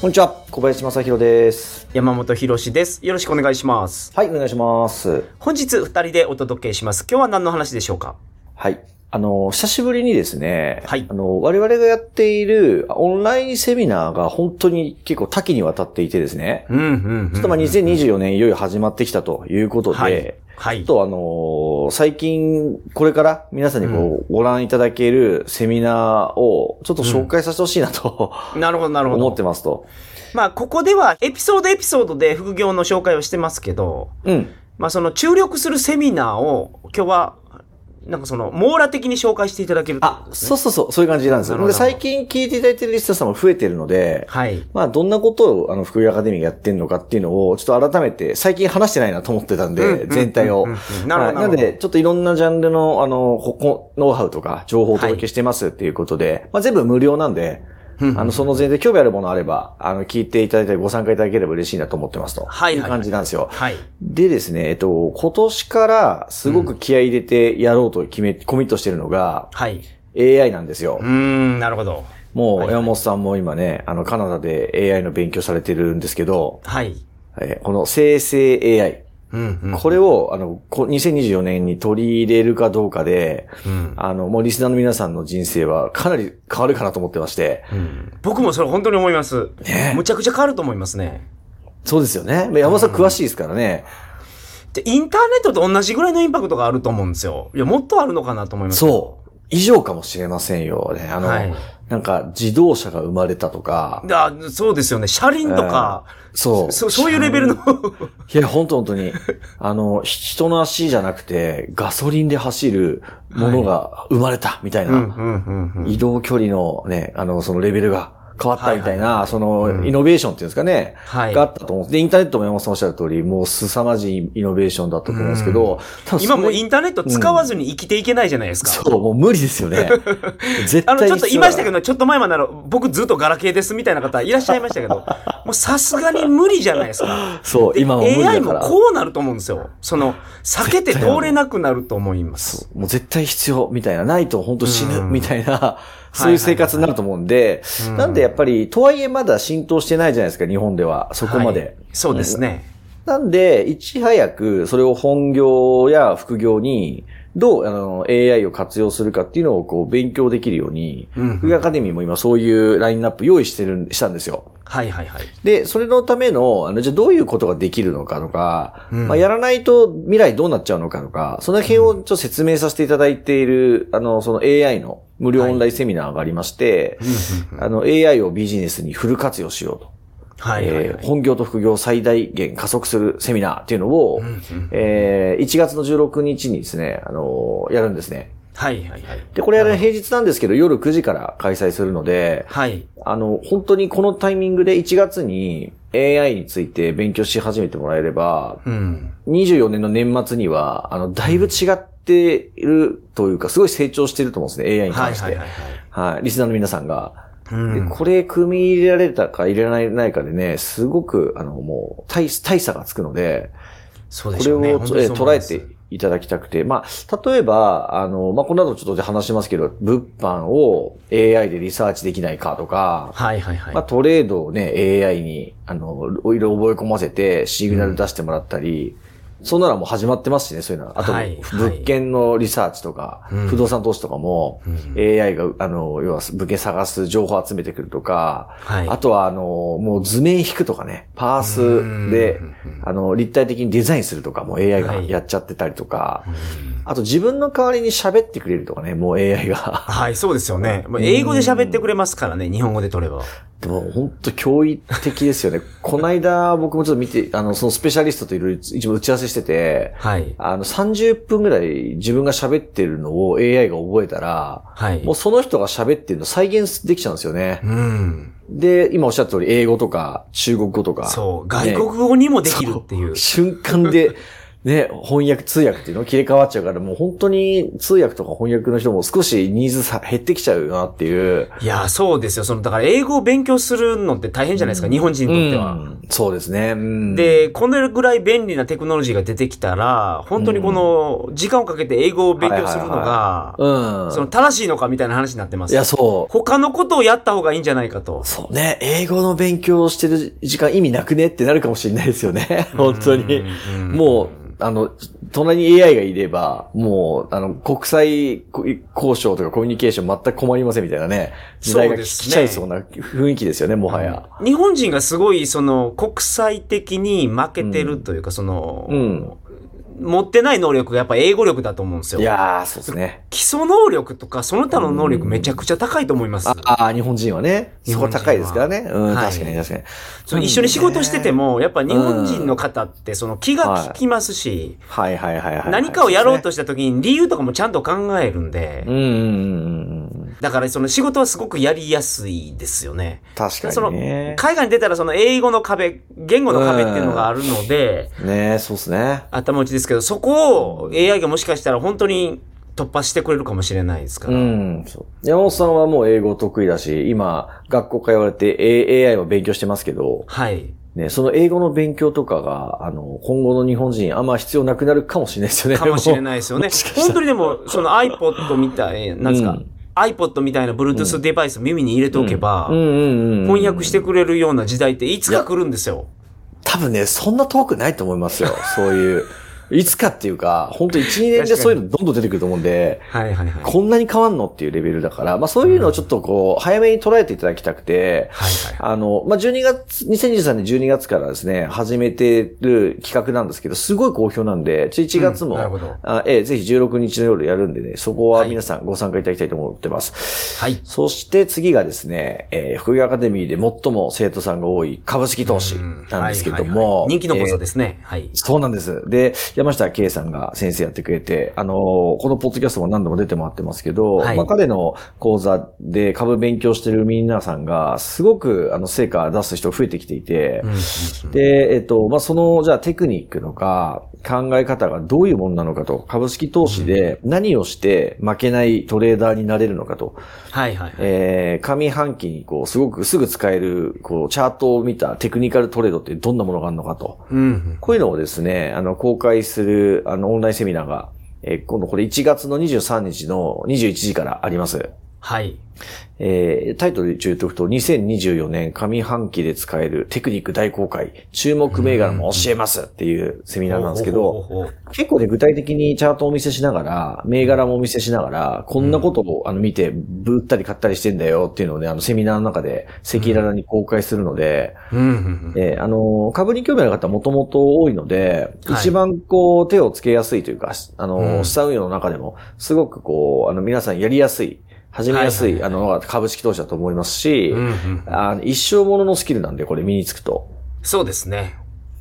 こんにちは、小林正宏です。山本博史です。よろしくお願いします。はい、お願いします。本日二人でお届けします。今日は何の話でしょうか？はい。あの、久しぶりにですね、はいあの、我々がやっているオンラインセミナーが本当に結構多岐にわたっていてですね、うん、うん、うん。ちょっとまあ2024年いよいよ始まってきたということで、はい。はいちょっ。とあの最近、これから皆さんにこう、ご覧いただけるセミナーをちょっと紹介させてほしいなと、なるほど、なるほど。思ってますと。まあ、ここではエピソードエピソードで副業の紹介をしてますけど、うん。まあ、その注力するセミナーを今日は、なんかその、網羅的に紹介していただけるってことあ。そうそうそう、そういう感じなんですよ。で最近聞いていただいてるリスナーさんも増えてるので、はい。まあ、どんなことを、あの、福井アカデミーがやってんのかっていうのを、ちょっと改めて、最近話してないなと思ってたんで、うん全体を。なるほどはいなんで、ちょっといろんなジャンルの、あの、ここ、ノウハウとか、情報をお届けしてますっていうことで、まあ、全部無料なんで、うんあの、その前提興味あるものあれば、あの、聞いていただいたりご参加いただければ嬉しいなと思ってますと。はいはいいう感じなんですよ。はい。でですね、えっと、今年からすごく気合い入れてやろうと決め、コミットしてるのが、はい。AI なんですようー。ん、なるほど。もう、山本さんも今ね、あの、カナダで AI の勉強されてるんですけど、はい。えーこの生成 AI。うん、うん。これを、あの、こ2024年に取り入れるかどうかで、うんあの、もうリスナーの皆さんの人生はかなり変わるかなと思ってまして。うん僕もそれ本当に思います。ねむちゃくちゃ変わると思いますね。そうですよね。山本さん詳しいですからね。で、インターネットと同じぐらいのインパクトがあると思うんですよ。いや、もっとあるのかなと思います。そう。以上かもしれませんよね。あの、はいなんか自動車が生まれたとか、だそうですよね。車輪とか、そう。そそういうレベルの。いや、本当本当に。あの、人の足じゃなくて、ガソリンで走るものが生まれた、みたいな。移動距離のね、あの、そのレベルが変わったみたいな、はいはいその、うんイノベーションっていうんですかね、はいがあったと思うんです。で、インターネットも山本さんおっしゃる通り、もう凄まじいイノベーションだったと思うんですけど、今もうインターネット使わずに生きていけないじゃないですか。そう、もう無理ですよね。絶対あの、ちょっと言いましたけど、ど、ちょっと前まで僕ずっとガラケーですみたいな方いらっしゃいましたけど、もうさすがに無理じゃないですか。そう、で今も無理 AI も。こうなると思うんですよ。その、避けて通れなくなると思います。もう絶対必要みたいな、ないと本当死ぬうんみたいな、そういう生活になると思うんで、うんなんでやっぱり、とはいえまだ浸透してないじゃないですか、日本では。そこまで。はいそうですね。なんで、いち早くそれを本業や副業に、どうあの AI を活用するかっていうのをこう勉強できるように、うん副業アカデミーも今そういうラインナップ用意してるん、したんですよ。はいはいはい。で、それのための、あの、じゃあどういうことができるのかとか、うんまあ、やらないと未来どうなっちゃうのかとか、その辺をちょっと説明させていただいている、あの、その AI の無料オンラインセミナーがありまして、あの、AI をビジネスにフル活用しようと。はいはいはいえー本業と副業を最大限加速するセミナーっていうのを、えー1月の16日にですね、あのーやるんですね。はいはいはい。で、これはね、平日なんですけど、夜9時から開催するので、はい。あの、本当にこのタイミングで1月に AI について勉強し始めてもらえれば、うん。24年の年末には、あの、だいぶ違っているというか、すごい成長していると思うんですね、AI に関して。はいはいはいはい。はい。リスナーの皆さんが。うんで、これ組み入れられたか入れられないかでね、すごく、あの、もう、大、大差がつくので、そうでこれを、しょうね。本当にえそう思います捉えていただきたくて、まあ、例えば、あの、まあ、この後ちょっと話しますけど、物販を AI でリサーチできないかとか、はいはいはい。まあ、トレードをね、AI に、あの、いろいろ覚え込ませて、シグナル出してもらったり、そんなのもう始まってますしね、そういうのは。あと、はい物件のリサーチとか、うん不動産投資とかも、うん AI が、あの、要は物件探す情報を集めてくるとか、はいあとは、あの、もう図面引くとかね、パースでうん、あの、立体的にデザインするとかも AI がはいやっちゃってたりとか、あと自分の代わりに喋ってくれるとかね、もう AI が。はい、そうですよね。英語で喋ってくれますからね、日本語で取れば。でも本当驚異的ですよね。この間僕もちょっと見て、あの、そのスペシャリストといろいろ一部打ち合わせしてて、はい。あの、30分ぐらい自分が喋ってるのを AI が覚えたら、はいもう。その人が喋ってるの再現できちゃうんですよね。うん。で、今おっしゃった通り、英語とか中国語とか。そう。外国語にもできるっていう。瞬間で、ね、翻訳、通訳っていうの？切り替わっちゃうから、もう本当に通訳とか翻訳の人も少しニーズさ減ってきちゃうよなっていう。いや、そうですよ。その、だから英語を勉強するのって大変じゃないですか、日本人にとっては。うんそうですね。うん、で、このぐらい便利なテクノロジーが出てきたら、本当にこの、時間をかけて英語を勉強するのが、うん。その正しいのかみたいな話になってます。いや、そう。他のことをやった方がいいんじゃないかと。そうね。英語の勉強をしてる時間意味なくねってなるかもしれないですよね。本当に。もう、あの、隣に AI がいれば、もう、あの、国際交渉とかコミュニケーション全く困りませんみたいなね、時代が来ちゃいそうな雰囲気ですよね、もはや。日本人がすごい、その、国際的に負けてるというか、その、うん。持ってない能力がやっぱ英語力だと思うんですよ。いやー、そうですね。基礎能力とか、その他の能力めちゃくちゃ高いと思います。ああ、日本人はね。日本人は高いですからね。うん、はい確かに確かに。そう一緒に仕事してても、やっぱ日本人の方ってその気が利きますし、はいはいはいはい。何かをやろうとした時に理由とかもちゃんと考えるんでう、んうんうんうん。だからその仕事はすごくやりやすいですよね。確かそのにね。海外に出たらその英語の壁、言語の壁っていうのがあるので、ねそうですね。頭打ちですけど、そこを AI がもしかしたら本当に突破してくれるかもしれないですから。うん。そう山本さんはもう英語得意だし、今、学校通われて A- AI を勉強してますけど、はい。ね、その英語の勉強とかが、あの、今後の日本人あんま必要なくなるかもしれないですよね。かもしれないですよね 本当にでも、その iPod みたい、なんですか、うん iPod みたいな Bluetooth デバイス耳に入れておけば。翻訳してくれるような時代っていつか来るんですよ。多分ね、そんな遠くないと思いますよ。そういう。いつかっていうか、本当1、2年でそういうのどんどん出てくると思うんで、はいはいはい。こんなに変わんのっていうレベルだから、まあそういうのをちょっとこう、早めに捉えていただきたくて、はいはいあの、まあ12月、2023年12月からですね、始めてる企画なんですけど、すごい好評なんで、1月も、うんなるほどあええぜひ16日の夜やるんでね、そこは皆さんご参加いただきたいと思ってます。はい。そして次がですね、えー、副業アカデミーで最も生徒さんが多い株式投資なんですけどはいはいはも、い人気の講座えーですね。はい。そうなんです。で、山下圭さんが先生やってくれて、あのーこのポッドキャストも何度も出てもらってますけど、はい。まあ彼の講座で株勉強してる皆さんが、すごくあの成果出す人増えてきていて、で、えっと、まあ、その、じゃあテクニックとか考え方がどういうものなのかと、株式投資で何をして負けないトレーダーになれるのかと、はいはいはい。えー、上半期にこう、すごくすぐ使える、こう、チャートを見たテクニカルトレードってどんなものがあるのかと。うん。こういうのをですね、あの、公開する、あの、オンラインセミナーが、えー今度これ1月の23日の21時からあります。はい。えータイトルで言うとくと、2024年上半期で使えるテクニック大公開、注目銘柄も教えますっていうセミナーなんですけど、結構ね、具体的にチャートをお見せしながら、銘柄もお見せしながら、こんなことをあの見て、ぶったり買ったりしてんだよっていうのをね、あのセミナーの中で赤裸々に公開するので。えーあの、株に興味ある方はもともと多いので、はい。一番こう手をつけやすいというか、あの、うん。資産運用の中でも、すごくこう、あの、皆さんやりやすい、始めやすい、あの、が株式投資だと思いますし、うんうんあの一生もののスキルなんで、これ身につくと。そうですね。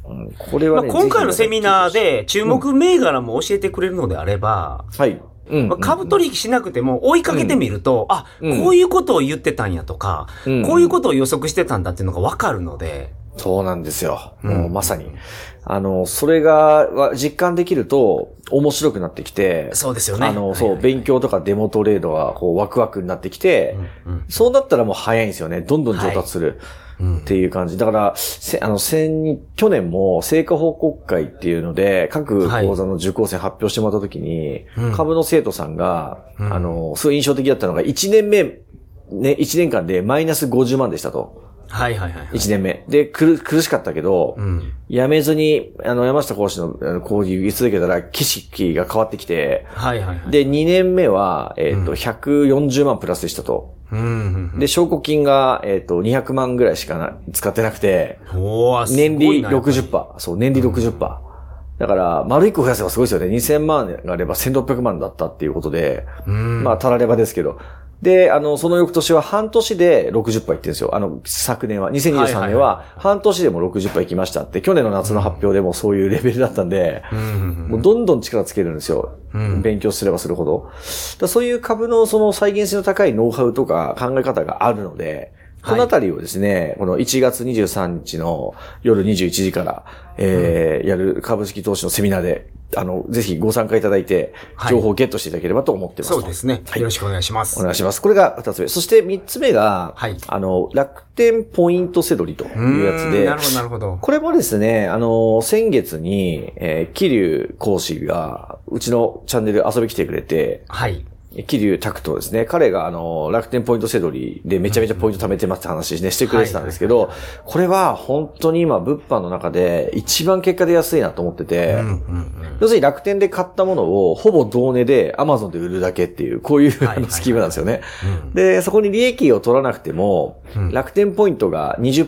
うん、これまあ、はね、今回のセミナーぜで注目銘柄も教えてくれるのであれば、ひ、はい。うんまあ、株取引しなくても追いかけてみると、あ、うんこういうことを言ってたんやとか、うんこういうことを予測してたんだっていうのがわかるので、そうなんですよ。うんもうまさに。あの、それがわ実感できると面白くなってきて、そうですよね。あの、そう、はいはい勉強とかデモトレードがこうワクワクになってきて、うんうんそうなったらもう早いんですよね。どんどん上達する。うんっていう感じ。だから、せあの、先、去年も成果報告会っていうので、各講座の受講生発表してもらった時に、うん株の生徒さんが、うんあの、すごい印象的だったのが、1年目、ね、1年間でマイナス50万でしたと。はいはいはいはい。1年目。で、苦苦しかったけど、うん。やめずに、あの、山下講師の講義受け続けたら、景色が変わってきて、はいはいはい。で、2年目は、えっ、と、140万プラスでしたと。うんうんうん。で、証拠金が、えっ、と、200万ぐらいしかな使ってなくて、おー、すごい年利なやっぱり60%。そう、年利60%。だから、丸1個増やせばすごいですよね。2000万があれば1600万だったっていうことで、うん。まあ、たらればですけど、で、あの、その翌年は半年で60杯いってるんですよ。あの、昨年は。2023年は半年でも60杯いきましたって、去年の夏の発表でもそういうレベルだったんで、もうどんどん力つけるんですよ。勉強すればするほど。だそういう株のその再現性の高いノウハウとか考え方があるので、このあたりをですね、この1月23日の夜21時から、えーやる株式投資のセミナーで、あの、ぜひご参加いただいて、はい情報をゲットしていただければと思ってます。そうですね。よろしくお願いします。お願いします。これが二つ目。そして三つ目が、はいあの、楽天ポイントセドリというやつでなる、ほど、なるほど。これもですね、あの、先月に、えー、桐生講師が、うちのチャンネル遊び来てくれて、はい。桐生拓人ですね。彼があの、楽天ポイントセドリでめちゃめちゃポイント貯めてますって話ね、してくれてたんですけど、これは本当に今、物販の中で一番結果で安いなと思ってて。要するに楽天で買ったものをほぼ同値で Amazon で売るだけっていう、こういうスキームなんですよね。うんで、そこに利益を取らなくても、うん楽天ポイントが20%、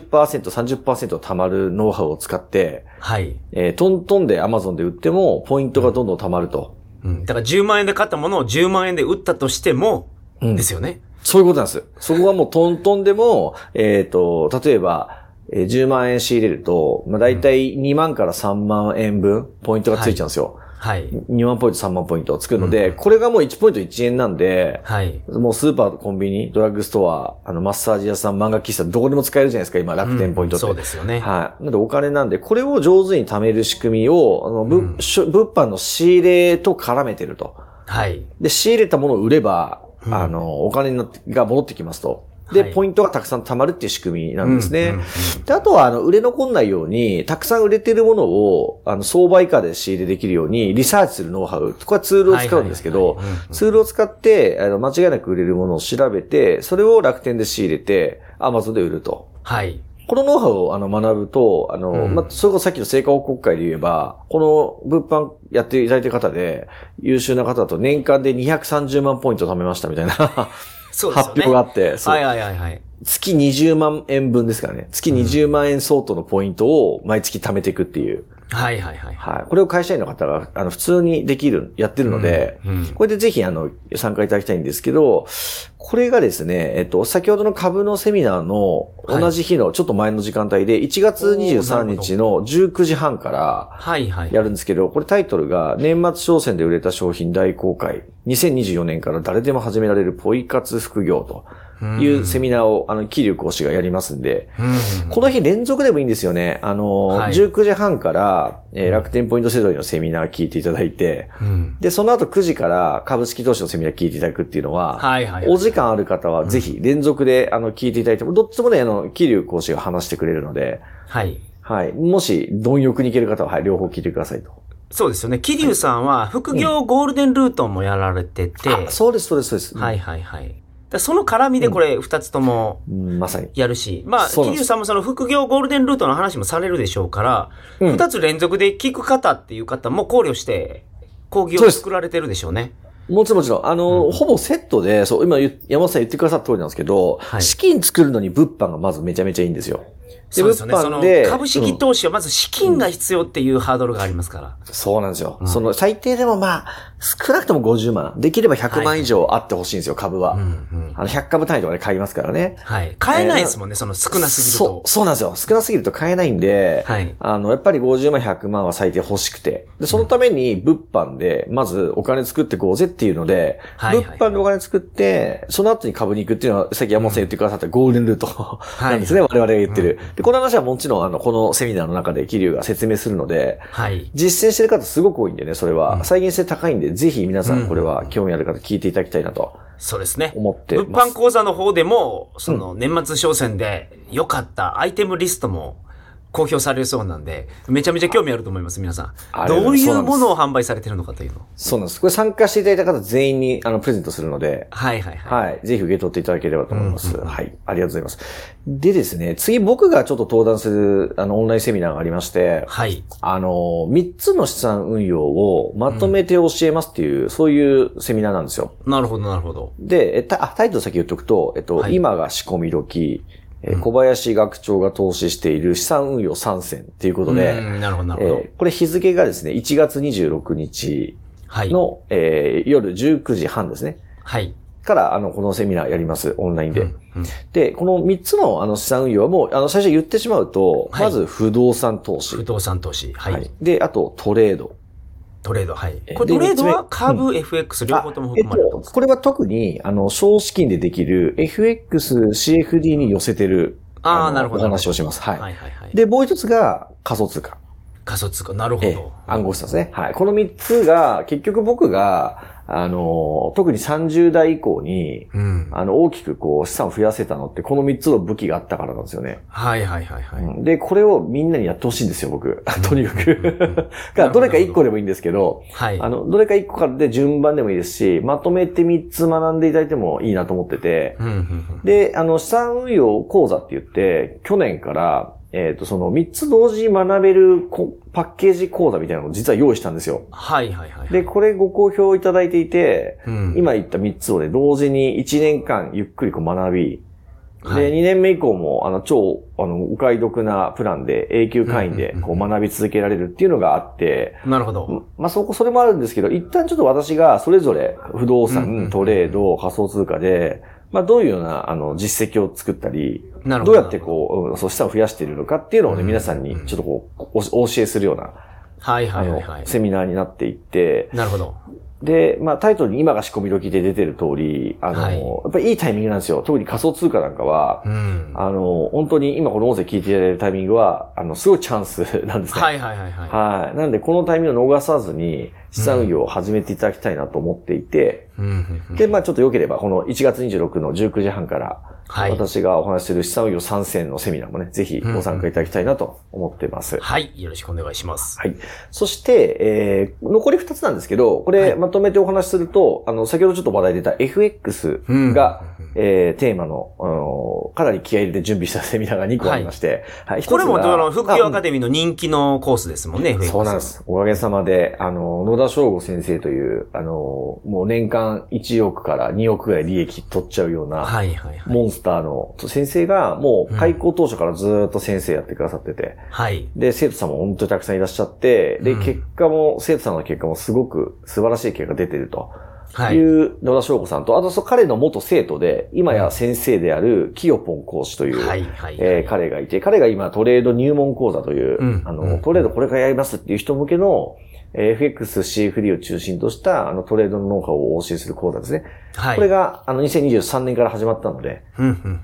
30%貯まるノウハウを使って、はい。えートントンで Amazon で売っても、ポイントがどんどん貯まると。うん。だから10万円で買ったものを10万円で売ったとしても、うんですよね。そういうことなんです。そこはもうトントンでも、えっ、と、例えば、えー10万円仕入れると、まあ、大体2万から3万円分、ポイントがついちゃうんですよ。はい。2万ポイント、3万ポイントを作るので、これがもう1ポイント1円なんで、はい。もうスーパー、コンビニ、ドラッグストア、あの、マッサージ屋さん、漫画喫茶、どこでも使えるじゃないですか、今、楽天ポイントって。うんそうですよね。はい。なのでお金なんで、これを上手に貯める仕組みを、あの、ぶしょ物販の仕入れと絡めてると。はい。で、仕入れたものを売れば、うんあの、お金が戻ってきますと。で、はいポイントがたくさん貯まるっていう仕組みなんですね。で、あとは、あの、売れ残んないように、たくさん売れてるものを、あの、相場以下で仕入れできるように、リサーチするノウハウ。これはツールを使うんですけどツールを使って、あの、間違いなく売れるものを調べて、それを楽天で仕入れて、アマゾンで売ると。はい。このノウハウをあの学ぶと、あの、うんまあ、それこそさっきの成果報告会で言えば、この物販やっていただいてる方で、優秀な方だと年間で230万ポイント貯めましたみたいな。発表があって、そうはいはいはいはい。月20万円分ですからね。月20万円相当のポイントを毎月貯めていくっていう。はいはいはい。はい。これを会社員の方が、あの、普通にできる、やってるので、うんうんこれでぜひ、あの、参加いただきたいんですけど、これがですね、えっと、先ほどの株のセミナーの同じ日のちょっと前の時間帯で、1月23日の19時半からはいはい。やるんですけど、これタイトルが、年末商戦で売れた商品大公開、2024年から誰でも始められるポイ活副業というセミナーを、あの、桐生講師がやりますんで、うん。この日連続でもいいんですよね。あの、はい19時半から、えー楽天ポイントセドリのセミナー聞いていただいて、うん。で、その後9時から株式投資のセミナー聞いていただくっていうのは、はいはい。お時間ある方はぜひ連続で、あの、聞いていただいても、どっちもね、あの、桐生講師が話してくれるので、はい。はい。もし、貪欲に行ける方は、はい、両方聞いてくださいと。そうですよね。桐生さんは副業ゴールデンルートもやられてて、あそうです、そうです、そうです。はいはいはい。その絡みでこれ二つともうんまさに。やるし、まあ、桐生さんもその副業ゴールデンルートの話もされるでしょうから、うん二つ連続で聞く方っていう方も考慮して、講義を作られてるでしょうね。もちろんもちろん。あの、ほぼセットで、そう、今山本さん言ってくださった通りなんですけど、はい資金作るのに物販がまずめちゃめちゃいいんですよ。そうですよね。その物販で株式投資はまず資金が必要っていうハードルがありますから。そうなんですよ。その、最低でもまあ、少なくとも50万。できれば100万以上あってほしいんですよ、株は。うんうん。あの、100株単位とかで買いますからね。はい。買えないですもんね、その少なすぎるとそう、。そうなんですよ。少なすぎると買えないんで、はいあの、やっぱり50万、100万は最低欲しくて。で、そのために物販で、まずお金作っていこうぜっていうので、はいはい物販でお金作って、その後に株に行くっていうのは、さっき山本さん言ってくださったゴールデンルートなんですね、我々が言ってる。で、この話はもちろん、あの、このセミナーの中で桐生が説明するので、はい。実践してる方すごく多いんでね、それは。再現性高いんで、ぜひ皆さんこれは興味ある方聞いていただきたいなとそうですね。思って物ます。販講座の方でも、その年末商戦で良かったアイテムリストも公表されるそうなんで、めちゃめちゃ興味あると思います、皆さん。どういうものを販売されてるのかというのを。そうなんです。これ参加していただいた方全員に、あの、プレゼントするので、はいはいはい。はい。ぜひ受け取っていただければと思います。はい。ありがとうございます。でですね、次僕がちょっと登壇する、あの、オンラインセミナーがありまして、はい。あの、3つの資産運用をまとめて教えますっていう、そういうセミナーなんですよ。なるほどなるほど。で、えたあタイトル先言っとくと、えっと、はい今が仕込み時、えー小林学長が投資している資産運用3選っていうことで、うんなるほどなるほど。えーこれ日付がですね、1月26日はい。の、えー夜19時半ですね。はい。から、あの、このセミナーやります、オンラインで。うんで、この3つの、あの、資産運用はもう、あの、最初言ってしまうと、はいまず不動産投資。不動産投資。はい。はい。で、あと、トレード。トレード、はいえ。これトレードは株、FX 両方ともあえっと含まれると思うんです、かこれは特に、あの、少資金でできる FX、CFD に寄せてる、のあーなるほどお話をします。はい。はいはいはい。で、もう一つが仮想通貨。仮想通貨、なるほええど。暗号資産ですね。はい。この三つが、結局僕が、あの、特に30代以降に、うん。あの、大きくこう、資産を増やせたのって、この三つの武器があったからなんですよね。はいはいはいはい。うんで、これをみんなにやってほしいんですよ、僕。とにかく。が どれか一個でもいいんですけど、はい。あの、どれか一個からで順番でもいいですし、まとめて三つ学んでいただいてもいいなと思ってて、うんうんうんで、あの、資産運用講座って言って、去年から、えっ、と、その三つ同時に学べるこパッケージ講座みたいなのを実は用意したんですよ。はいはいはい。で、これご好評いただいていて、うん、今言った三つをね、同時に1年間ゆっくりこう学び、はいで、2年目以降も、あの、超、あの、お買い得なプランで、永久会員でこう、学び続けられるっていうのがあって、なるほど。まあ、そこ、それもあるんですけど、一旦ちょっと私がそれぞれ不動産、トレード、仮想通貨で、まあ、どういうような、あの、実績を作ったり、なるほど。どうやってこう、うんそう、資産を増やしているのかっていうのをね、うん皆さんにちょっとこう、おお教えするような、はいはいはい、。セミナーになっていって、なるほど。で、まあ、タイトルに今が仕込み時で出てる通り、あの、はいやっぱりいいタイミングなんですよ。特に仮想通貨なんかはう、ん。あの、本当に今この音声聞いていただいてるタイミングは、あの、すごいチャンスなんですね。はいはいはいはい。はい。なんで、このタイミングを逃さずに、資産運用を始めていただきたいなと思っていて、うんで、まあちょっと良ければ、この1月26の19時半から、はい。私がお話しする資産運用参戦のセミナーもね、ぜひご参加いただきたいなと思ってます。はい。よろしくお願いします。はい。そして、えー、残り2つなんですけど、これはいまとめてお話しすると、あの、先ほどちょっと話題出た FX うんが、えー、テーマの、あのかなり気合い入れて準備したセミナーが2個ありまして、はい。これも、あの、副業アカあデミーの人気のコースですもんね、FX そうなんで。す。おかげさまで、あの、野田翔吾先生という、あの、もう年間1億から2億ぐらい利益取っちゃうような、はいはいはい。モンスターの先生が、もう開校当初からずーっと先生やってくださってて、はい。で、生徒さんも本当にたくさんいらっしゃって、で、うん結果も、生徒さんの結果もすごく素晴らしい結果が出てると。はいい。う野田翔子さんと、あとそう彼の元生徒で、今や先生であるキヨポン講師という、はいはい。えー彼がいて、彼が今トレード入門講座という、うんあの、うんトレードこれからやりますっていう人向けの、えー FX、CFD を中心とした、あの、トレードのノウハウをお教えする講座ですね。はい。これが、あの、2023年から始まったので、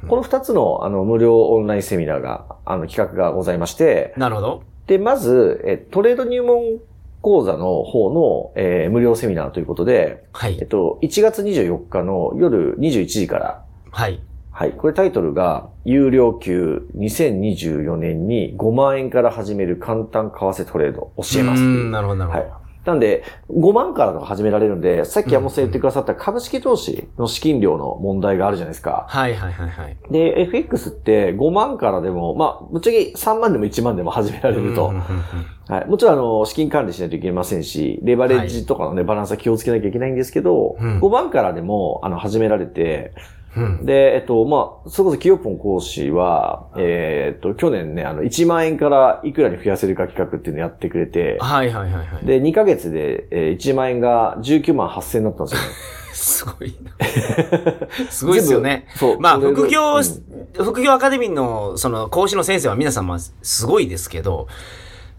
この二つの、あの、無料オンラインセミナーが、あの、企画がございまして、なるほど。で、まず、えトレード入門講座の方の、えー無料セミナーということで、はい。えっと、1月24日の夜21時から、はい。はい。これタイトルが、有料級2024年に5万円から始める簡単為替トレード教えますなるほどなるほど。はい。なんで、5万からとか始められるんで、さっき山本さん言ってくださった株式投資の資金量の問題があるじゃないですか。はいはいはいはい。で、FX って5万からでも、まあ、ぶっちゃけ3万でも1万でも始められるとはい。もちろん、あの、資金管理しないといけませんし、レバレッジとかのね、バランスは気をつけなきゃいけないんですけど、うん5万からでも、あの、始められて、うんで、えっと、まあ、それこそ、キヨポン講師は、えーっと、去年ね、あの、1万円からいくらに増やせるか企画っていうのをやってくれて、はいはいはいはい。で、2ヶ月で、えー1万円が19万8000円だったんですよね。すごいな。すごいですよね。そうまあ、副業、うん副業アカデミーの、その、講師の先生は皆さんますごいですけど、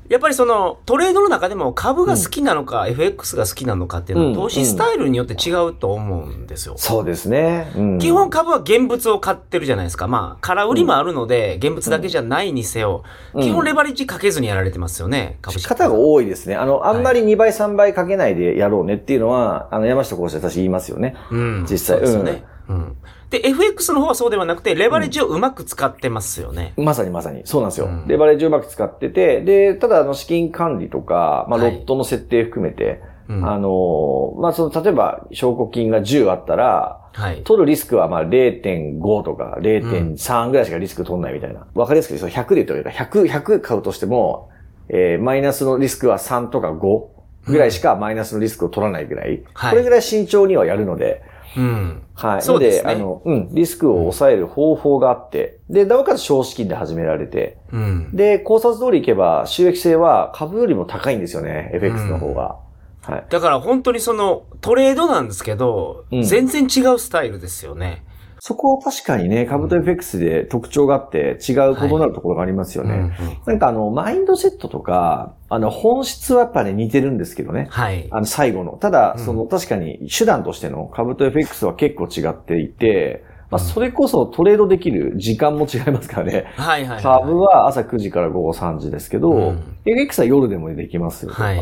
やっぱりその、トレードの中でも株が好きなのか、FX が好きなのかっていうのは、うん投資スタイルによって違うと思うんですよ。そうですね。うん基本株は現物を買ってるじゃないですか。まあ、空売りもあるので、現物だけじゃないにせよ、うん基本レバレッジかけずにやられてますよね、株式。方が多いですね。あの、あんまり2倍3倍かけないでやろうねっていうのは、あの、山下講師は私言いますよね。うん。実際そうですよね。うん。で、FX の方はそうではなくて、レバレッジをうまく使ってますよね。まさにまさに。そうなんですよ。うんレバレッジをうまく使ってて、で、ただ、あの、資金管理とか、まあ、ロはいットの設定含めて、うんあの、まあ、その、例えば、証拠金が10あったら、はい。取るリスクはまあ0.5とか0.3ぐらいしかリスク取んないみたいな。わ、かりやすく言うと100で言ったらいいか、100、100買うとしても、えーマイナスのリスクは3とか5ぐらいしかマイナスのリスクを取らないぐらい。はいこれぐらい慎重にはやるので、うん。はい。そうですねのあの、うん、リスクを抑える方法があって、で、なおかつ少資金で始められて、うん。で、考察通りいけば収益性は株よりも高いんですよね、FX の方が。はい。だから本当にそのトレードなんですけど、うん全然違うスタイルですよね。そこは確かにね、カブト FX で特徴があって違う異なるところがありますよね。うんうんなんかあの、マインドセットとか、あの、本質はやっぱね似てるんですけどね。はい。あの、最後の。ただ、うんその、確かに手段としてのカブト FX は結構違っていて、まあ、それこそトレードできる時間も違いますからね。はいはいはい。株は朝9時から午後3時ですけど、うん FX は夜でもできますよ。はい。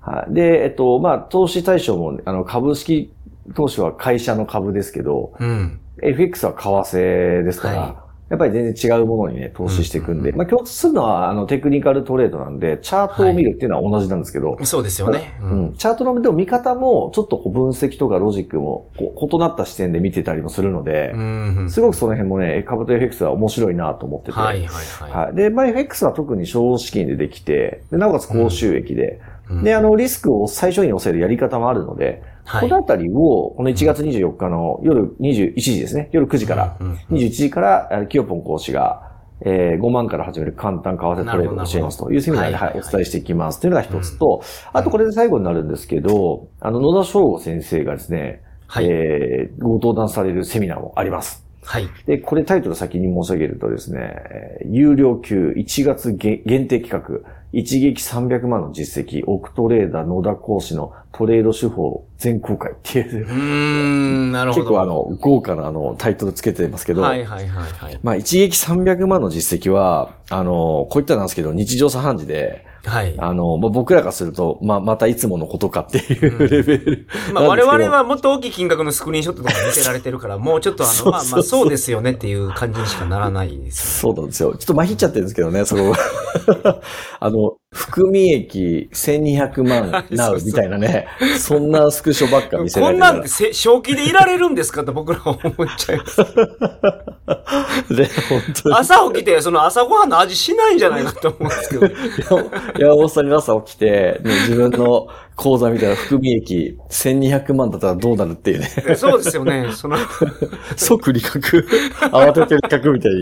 はい。で、えっと、まあ、投資対象も、あの、株式投資は会社の株ですけど、うん。FX は為替ですから、はやっぱり全然違うものにね、投資していくんで、うんまあ共通するのは、あの、テクニカルトレードなんで、チャートを見るっていうのは同じなんですけど、そうですよね。ううん。ん、チャートのでも見方も、ちょっとこう分析とかロジックも、こう異なった視点で見てたりもするので、うんすごくその辺もね、株と FX は面白いなと思ってて、はいはいはい。はい。で、まあ、FX は特に少資金でできて、でなおかつ高収益で、うん。で、あの、リスクを最小限に抑えるやり方もあるので、はい。このあたりを、この1月24日の夜21時ですね、夜9時から、うんうん21時から、キヨポン講師が、えー5万から始める簡単為替トレードを教えますと。いうセミナーで、はい、お伝えしていきますというのが一つと、あとこれで最後になるんですけど、あの、野田翔吾先生がですね、はい。えーご登壇されるセミナーもあります。はい。で、これタイトル先に申し上げるとですね、えー有料級1月限限定企画、一撃300万の実績、オクトレーダー野田講師のトレード手法全公開っていうう、ーん、なるほど。結構あの、豪華なあの、タイトルつけてますけど、はいはいはいはい。まあ一撃300万の実績は、あの、こういったらなんですけど、日常茶飯事で、はい。あの、まあ、僕らからすると、まあ、またいつものことかっていうレベル。まあ我なんですけど々はもっと大きい金額のスクリーンショットとか見せられてるから、もうちょっとあの、まあまあそうですよねっていう感じにしかならないですそうなんですよ。ちょっとまひっちゃってるんですけどね、その、あの、含み益1200万 なうみたいなね、そんなスクショばっかよ。見せらこれてるからんなんでせ正気でいられるんですかって僕らは思っちゃいます。で、本当に。朝起きて、その朝ごはんの味しないんじゃないかと思うんですけど。山本さんが朝起きて、ね自分の口座見たら含み益1200万だったらどうなるっていうね。そうですよね。その、即利確、慌てて利確みたい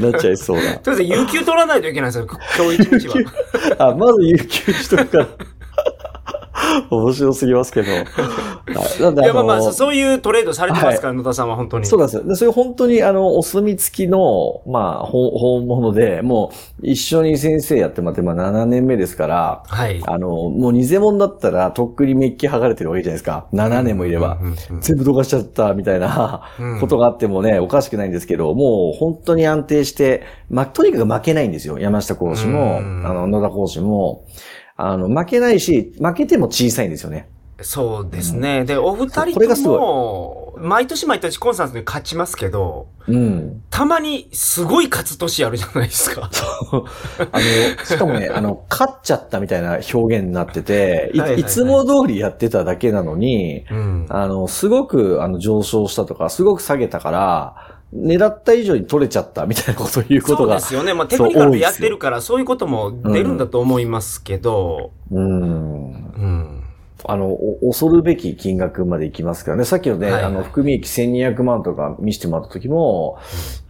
になっちゃいそうな。とりあえず有給取らないといけないですよ。今日一日は。あ、まず有給しとくから。面白すぎますけど。はいなんでいや、まあまあ、のそそういうトレードされてますから、野田さんは本当に。そうなんですよ。で、それ本当にあの、お墨付きの、まあ、ほ本物で、もう、一緒に先生やってもらって、まあ、7年目ですから、はい。あの、もう偽物だったら、とっくにメッキ剥がれてるわけじゃないですか。7年もいれば。全部どかしちゃった、みたいなうんことがあってもね、おかしくないんですけど、もう本当に安定して、まあ、とにかく負けないんですよ。山下講師も、うんあの、野田講師も。あの、負けないし、負けても小さいんですよね。そうですね。で、お二人とも、毎年毎年コンサートに勝ちますけど、うん。たまにすごい勝つ年あるじゃないですか。あの、しかもね、あの、勝っちゃったみたいな表現になってて、いいつも通りやってただけなのに、うん。あの、すごく、あの、上昇したとか、すごく下げたから、狙った以上に取れちゃったみたいなことを言うことそうが。ですよね。まあ、テクニカルでやってるから、そういうことも出るんだと思いますけど、うん。うん。あの、お恐るべき金額までいきますからね。さっきのね、はいはいあの、含み益1200万とか見せてもらった時も、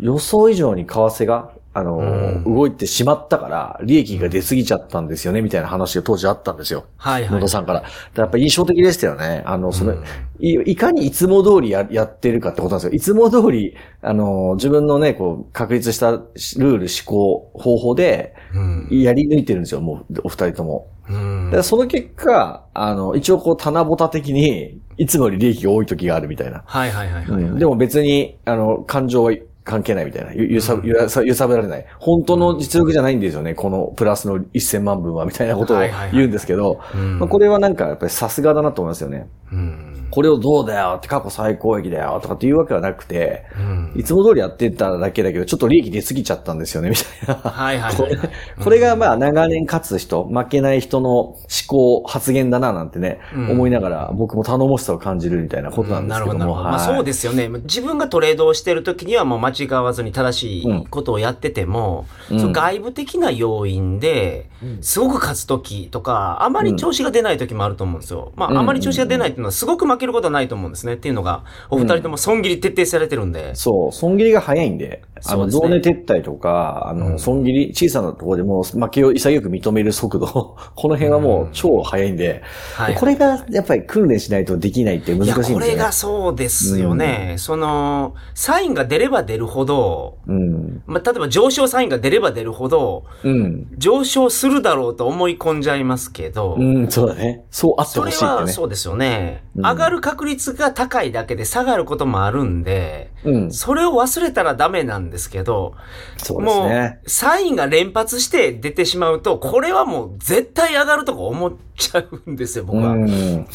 予想以上に為替が、あの、うん動いてしまったから、利益が出過ぎちゃったんですよね、みたいな話が当時あったんですよ。はいはい。野田さんから。やっぱ印象的でしたよね。あの、その、うんいいかにいつも通りややってるかってことなんですよ。いつも通り、あの、自分のね、こう、確立したルール、思考、方法で、うん。やり抜いてるんですよ、もう、お二人とも。うんだからその結果、あの、一応こう、棚ぼた的に、いつもより利益が多い時があるみたいな。はいはいはいはい。うんでも別に、あの、感情は関係ないみたいな。ゆゆさ、ゆさ、揺さぶられない。本当の実力じゃないんですよね。このプラスの1000万分は、みたいなことを言うんですけど、これはなんかやっぱりさすがだなと思いますよね。うん。これをどうだよって過去最高益だよとかっていうわけはなくて、うんいつも通りやってただけだけど、ちょっと利益出過ぎちゃったんですよね、みたいな。はいはいこれはいはい。これがまあ長年勝つ人、負けない人の思考、発言だななんてね、うん思いながら僕も頼もしさを感じるみたいなことなんですけども。なるほど、なるほど。まあはいそうですよね。自分がトレードをしてる時にはもう間違わずに正しいことをやってても、うん。その外部的な要因で、すごく勝つ時とか、あまり調子が出ない時もあると思うんですよ。まうん。あ、あまり調子が出ないっていうのはすごく負けることはないと思うんですね。っていうのが、お二人とも損切り徹底されてるんで。そう、損切りが早いんで、あの、増値撤退とか、あの、うん。損切り、小さなところでも負けを潔く認める速度、この辺はもう超速いんで、はい。これがやっぱり訓練しないとできないって難しいんですよね。いや、これがそうですよね。その、サインが出れば出るほど、うん。まあ、例えば上昇サインが出れば出るほど、うん。上昇するだろうと思い込んじゃいますけど、うん、そうだね。そうあってそれほしいってね。はそうですよね、うん上がる確率が高いだけで下がることもあるんで、うん。それを忘れたらダメなんですけど、そうですもね。う、サインが連発して出てしまうと、これはもう絶対上がるとか思っちゃうんですよ、僕は。うん。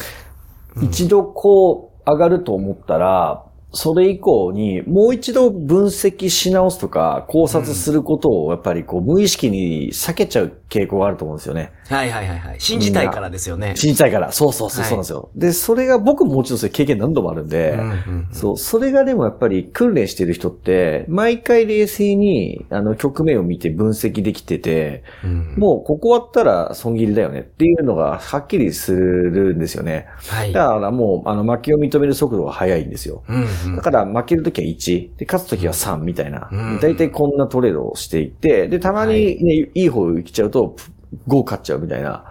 一度こう上がると思ったら、それ以降にもう一度分析し直すとか考察することをやっぱりこう無意識に避けちゃう傾向があると思うんですよね。はいはいはいはい。信じたいからですよね。信じたいから。そうそうそう、はいそうなんですよ。で、それが僕ももちろんそういう経験何度もあるんで、うんうんうんそう、それがでもやっぱり訓練してる人って、毎回冷静に、あの、局面を見て分析できてて、うんもうここ割ったら損切りだよねっていうのがはっきりするんですよね。はい。だからもう、あの、負けを認める速度が速いんですよ。うんうんだから負けるときは1、で、勝つときは3みたいな。うん。だいたいこんなトレードをしていて、で、たまにね、いい方行っちゃうと、5勝っちゃうみたいな。だか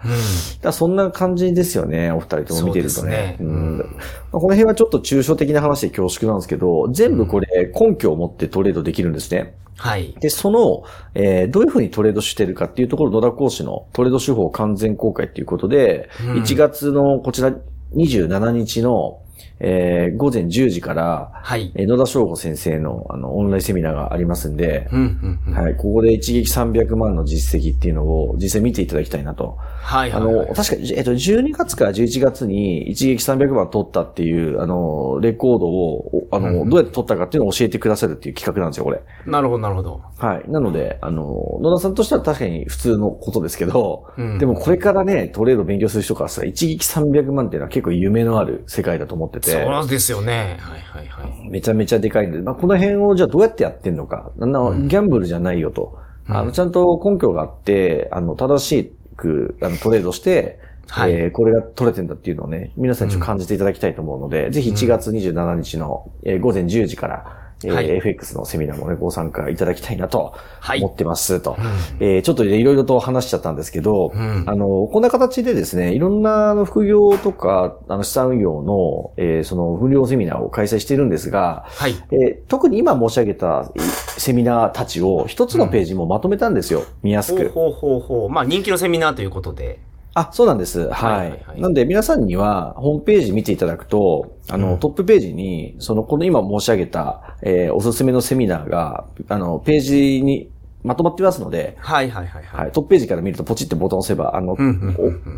らそんな感じですよね、お二人とも見てるとね。ね。うん。うん。まあこの辺はちょっと抽象的な話で恐縮なんですけど、全部これ根拠を持ってトレードできるんですね。はい。で、その、えーどういうふうにトレードしてるかっていうところ、野田講師のトレード手法完全公開っていうことで、うん。1月のこちら27日の、えー午前10時から、はい。えー野田翔吾先生のあのオンラインセミナーがありますんで、うんうんうんはい、ここで一撃300万の実績っていうのを実際見ていただきたいなと。はいはいあの、はい。確か、えっと、12月から11月に一撃300万取ったっていう、あの、レコードを、おあの、うんどうやって取ったかっていうのを教えてくださるっていう企画なんですよ、これ。なるほどなるほど。はい。なので、あの、野田さんとしては確かに普通のことですけど、うんでもこれからね、トレード勉強する人からしたら一撃300万っていうのは結構夢のある世界だと思ってて、そうですよね。はいはいはい。めちゃめちゃでかいんで、まあ、この辺をじゃあどうやってやってんのか、あんなギャンブルじゃないよと、うん。あの、ちゃんと根拠があって、あの、正しく、あの、トレードして、はい。えーこれが取れてんだっていうのをね、皆さんにちょっと感じていただきたいと思うので、ぜひ1月27日の、えー午前10時から、えーはい FX のセミナーもね、ご参加いただきたいなとはい思ってますと。えーちょっとね、いろいろと話しちゃったんですけど、うんあの、こんな形でですね、いろんな副業とか、あの資産運用の、えーその無料セミナーを開催しているんですが、はい。えー特に今申し上げたえーセミナーたちを一つのページにもまとめたんですよ。見やすく。ほうほうほうほう。まあ人気のセミナーということで。あ、そうなんです。はい。はいはいはいなんで皆さんにはホームページ見ていただくと、あの、うんトップページに、その、この今申し上げた、えーおすすめのセミナーが、あの、ページにまとまってますので、はいはいはいはい。はい、トップページから見るとポチってボタンを押せば、あの、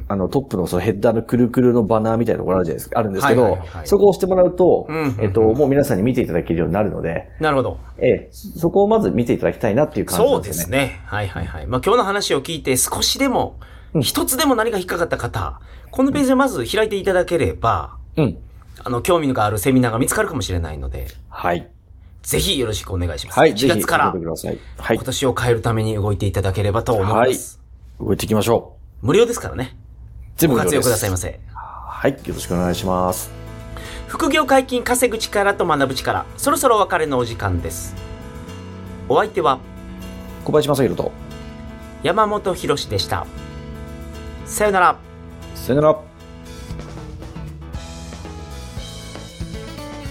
あのトップのそのヘッダーのくるくるのバナーみたいなところあるじゃないですか、あるんですけど、そこを押してもらうと、えっと、もう皆さんに見ていただけるようになるので、なるほど。ええ、そこをまず見ていただきたいなっていう感じでよね。ですすね。はいはいはい。まあ今日の話を聞いて少しでも、うん一つでも何か引っかかった方、このページをまず開いていただければ、うん。あの、興味があるセミナーが見つかるかもしれないので、はい。ぜひよろしくお願いします。はい。1ぜひ、月から。はい今。年を変えるために動いていただければと思います。動いていきましょ無料ですからね。う。全部ご活用くださいませ。せ。はい。よろしくお願いします。副業解禁稼ぐ力と学ぶ力、そろそろお別れのお時間です。お相手は小林正宏と、山本博史でした。さよなら。さよなら。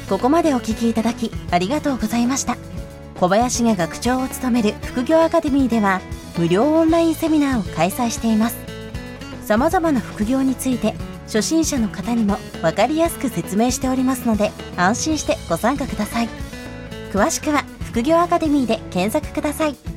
ここまでお聞きいただきありがとうございました小林が学長を務める副業アカデミーでは無料オンラインセミナーを開催しています様々な副業について初心者の方にも分かりやすく説明しておりますので安心してご参加ください詳しくは副業アカデミーで検索ください